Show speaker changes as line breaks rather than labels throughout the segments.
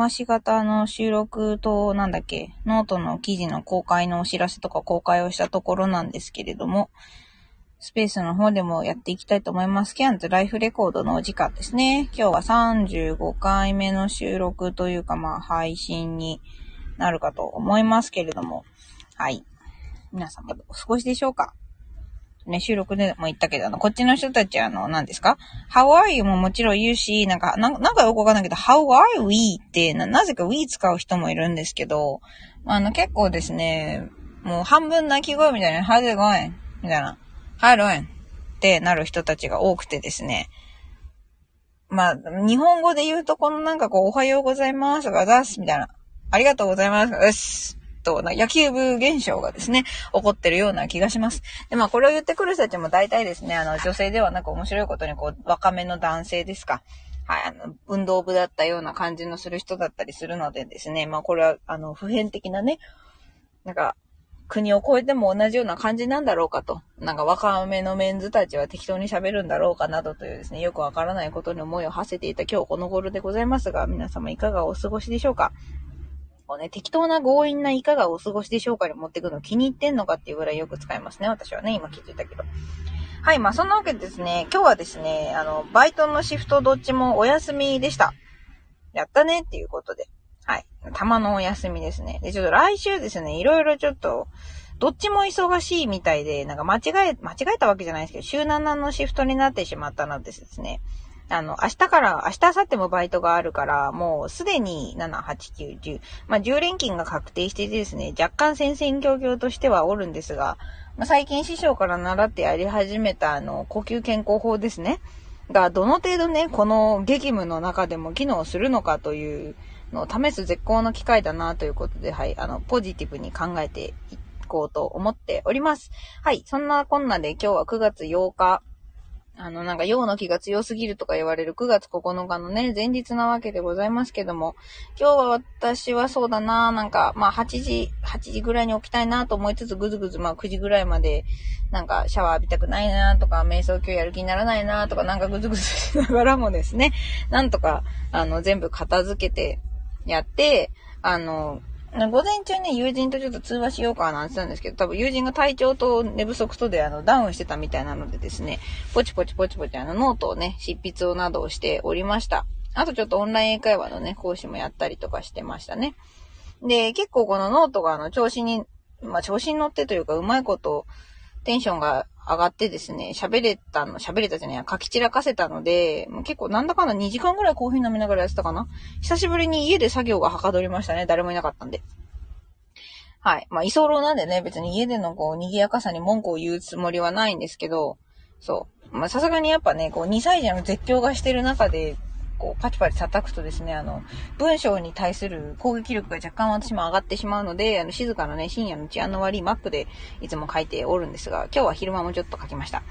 回し型の収録と、なんだっけ、ノートの記事の公開のお知らせとか公開をしたところなんですけれども、スペースの方でもやっていきたいと思います。ケアンズ Life Record のお時間ですね。今日は35回目の収録というか、まあ、配信になるかと思いますけれども、はい。皆様お過ごしでしょうか？ね、収録でも言ったけど、あの、こっちの人たちは、あの、何ですか ?How are you? ももちろん言うし、なんか、なんかよくわかんないけど、How are we? ってな、なぜか we 使う人もいるんですけど、あの、結構ですね、もう半分鳴き声みたいな、How's it going? みたいな、How doing? ってなる人たちが多くてですね、まあ、日本語で言うと、このなんかこう、おはようございますが、ざす、みたいな、ありがとうございます、うっす、と、野球部現象がですね、起こってるような気がします。で、まあ、これを言ってくる人たちも大体ですね、あの、女性ではなく面白いことに、こう、若めの男性ですか。はい、あの、運動部だったような感じのする人だったりするのでですね、まあ、これは、あの、普遍的なね、なんか、国を越えても同じような感じなんだろうかと。なんか若めのメンズたちは適当に喋るんだろうかなどというですね、よくわからないことに思いを馳せていた今日この頃でございますが、皆様いかがお過ごしでしょうかこうね、適当な強引ないかがお過ごしでしょうかに持ってくの気に入ってんのかっていうぐらいよく使いますね。私はね、今気づいたけど。はい、まあそんなわけでですね、今日はですね、あの、バイトのシフトどっちもお休みでした。やったねっていうことで。はい。たまのお休みですね。で、ちょっと来週ですね、いろいろちょっと、どっちも忙しいみたいで、なんか間違え、間違えたわけじゃないですけど、週7のシフトになってしまったのでですね、あの、明日から、明日、明後日もバイトがあるから、もうすでに7、8、9、10、まあ、10連勤が確定しててですね、若干戦々恐々としてはおるんですが、まあ、最近師匠から習ってやり始めた、あの、呼吸健康法ですね。が、どの程度ね、この激務の中でも機能するのかというのを試す絶好の機会だなということで、はい、あの、ポジティブに考えていこうと思っております。はい、そんなこんなで今日は9月8日、あの、なんか、陽の気が強すぎるとか言われる9月9日のね、前日なわけでございますけども、今日は私はそうだな、なんか、まあ、8時、8時ぐらいに起きたいなと思いつつ、ぐずぐず、まあ、9時ぐらいまで、なんか、シャワー浴びたくないなとか、瞑想今日やる気にならないなとか、なんかぐずぐずしながらもですね、なんとか、あの、全部片付けて、やって、あの、午前中ね、友人とちょっと通話しようかなんて言ったんですけど、多分友人が体調と寝不足とであのダウンしてたみたいなのでですね、ポチポチポチポチあのノートをね、執筆をなどをしておりました。あとちょっとオンライン英会話のね、講師もやったりとかしてましたね。で、結構このノートがあの調子に、まあ調子に乗ってというかうまいことテンションが上がってですね、喋れたの、喋れたじゃないや、書き散らかせたので、もう結構なんだかんだ2時間ぐらいコーヒー飲みながらやってたかな久しぶりに家で作業がはかどりましたね。誰もいなかったんで。はい。まあ、居候なんでね、別に家でのこう、賑やかさに文句を言うつもりはないんですけど、そう。まあ、さすがにやっぱね、こう、2歳児の絶叫がしてる中で、こう、パチパチ叩くとですね、あの、文章に対する攻撃力が若干私も上がってしまうので、あの、静かなね、深夜の治安の悪いマップでいつも書いておるんですが、今日は昼間もちょっと書きました。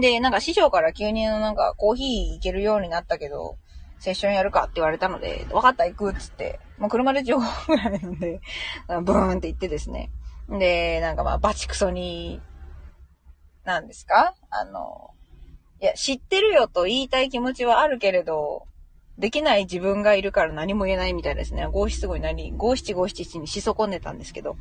で、なんか師匠から急になんかコーヒーいけるようになったけど、セッションやるかって言われたので、分かった行くっつって、まあ、車で15分ぐらいなんで、ブーンって行ってですね。で、なんかまあ、バチクソに、なんですか？あの、いや、知ってるよと言いたい気持ちはあるけれど、できない自分がいるから何も言えないみたいですね。五七五になり、五七五七七にし損ねたんですけど、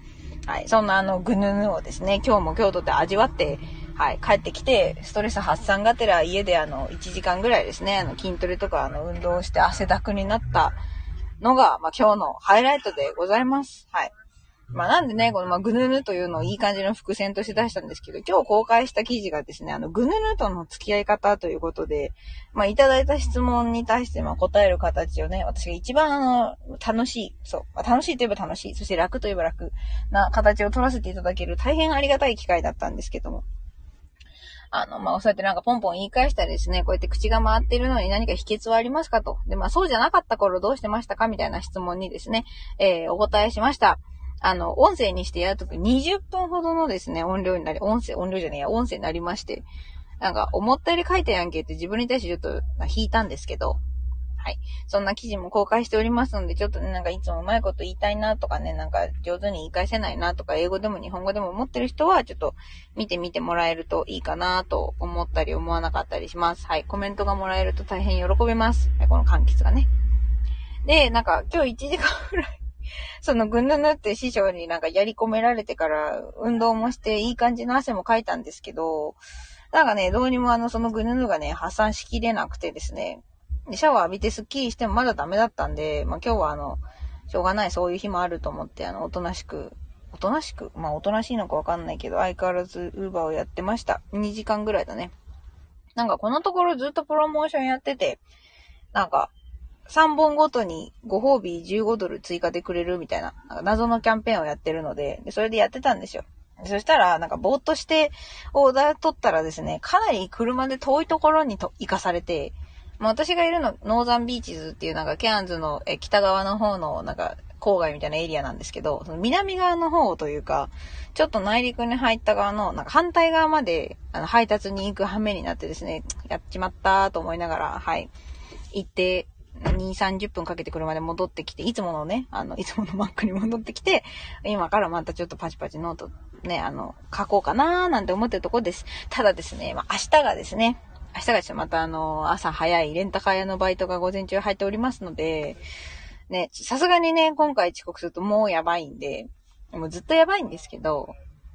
はい。そんなあの、ぐぬぬをですね、今日も京都で味わって、はい。帰ってきて、ストレス発散がてら家であの、1時間ぐらいですね、あの、筋トレとかあの、運動して汗だくになったのが、まあ、今日のハイライトでございます。はい。まあ、なんでね、この、まぐぬぬというのをいい感じの伏線として出したんですけど、今日公開した記事がですね、あの、ぐぬぬとの付き合い方ということで、まあ、いただいた質問に対して、ま答える形をね、私が一番あの、楽しい、そう、まあ、楽しいといえば楽しい、そして楽といえば楽な形を取らせていただける大変ありがたい機会だったんですけども。あの、まあ、そうやってなんかポンポン言い返したりですね、こうやって口が回ってるのに何か秘訣はありますかと。で、まあ、そうじゃなかった頃どうしてましたかみたいな質問にですね、えー、お答えしました。あの、音声にしてやるとき20分ほどのですね、音量になり、音声、音量じゃねえや、音声になりまして、なんか、思ったより書いたやんけって自分に対してちょっと、引いたんですけど、はい。そんな記事も公開しておりますので、ちょっとね、なんかいつもうまいこと言いたいなとかね、なんか上手に言い返せないなとか、英語でも日本語でも思ってる人は、ちょっと見てみてもらえるといいかなと思ったり思わなかったりします。はい。コメントがもらえると大変喜びます。はい、この柑橘がね。で、なんか今日1時間ぐらいそのぐぬぬって師匠になんかやり込められてから運動もしていい感じの汗もかいたんですけど、なんかね、どうにもあの、そのぐぬぬがね、発散しきれなくてですね、シャワー浴びてスッキリしてもまだダメだったんで、まあ今日はあの、しょうがない、そういう日もあると思って、あの、おとなしく、おとなしく？まあ、おとなしいのかわかんないけど、相変わらず、ウーバーをやってました。2時間ぐらいだね。なんか、このところずっとプロモーションやってて、なんか、3本ごとにご褒美15ドル追加でくれるみたいな、なんか謎のキャンペーンをやってるので、でそれでやってたんですよ。そしたら、なんか、ぼーっとしてオーダー取ったらですね、かなり車で遠いところにと行かされて、まあ、私がいるの、ノーザンビーチズっていうなんか、ケアンズのえ北側の方の、なんか、郊外みたいなエリアなんですけど、その南側の方というか、ちょっと内陸に入った側の、なんか反対側まで、あの、配達に行く羽目になってですね、やっちまったと思いながら、はい、行って、2、30分かけて車で戻ってきて、いつものね、あの、いつものマックに戻ってきて、今からまたちょっとパチパチノートね、あの、書こうかなーなんて思ってるとこです。ただですね、まあ、明日がですね、明日がですまたあの、朝早いレンタカー屋のバイトが午前中入っておりますので、ね、さすがにね、今回遅刻するともうやばいんで、もうずっとやばいんですけど、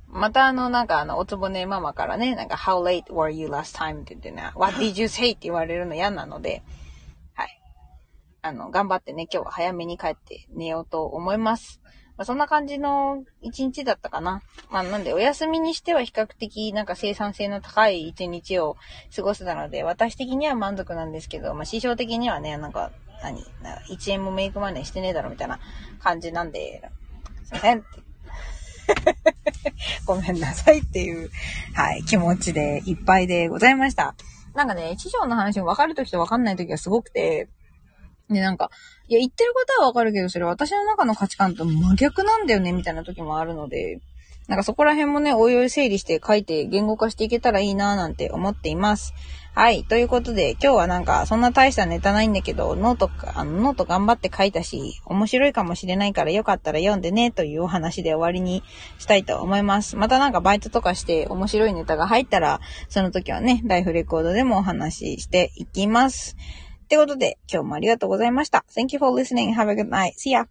またあの、なんかあの、おつぼねママからね、なんか、how late were you last time? って言ってね、what did you say? って言われるの嫌なので、あの、頑張ってね、今日は早めに帰って寝ようと思います。まあ、そんな感じの一日だったかな。まあ、なんで、お休みにしては比較的なんか生産性の高い一日を過ごせたので、私的には満足なんですけど、まあ、師匠的にはね、なんか、何、1円もメイクマネーしてねえだろみたいな感じなんで、すいません。ごめんなさいっていう、はい、気持ちでいっぱいでございました。なんかね、師匠の話も分かるときと分かんないときがすごくて、で、なんか、いや、言ってることはわかるけど、それ私の中の価値観と真逆なんだよね、みたいな時もあるので、なんかそこら辺もね、おいおい整理して書いて言語化していけたらいいなぁなんて思っています。はい。ということで、今日はなんか、そんな大したネタないんだけど、 note、あの、ノート頑張って書いたし、面白いかもしれないからよかったら読んでね、というお話で終わりにしたいと思います。またなんかバイトとかして面白いネタが入ったら、その時はね、ライフレコードでもお話ししていきます。ってことで、今日もありがとうございました。Thank you for listening. Have a good night. See ya!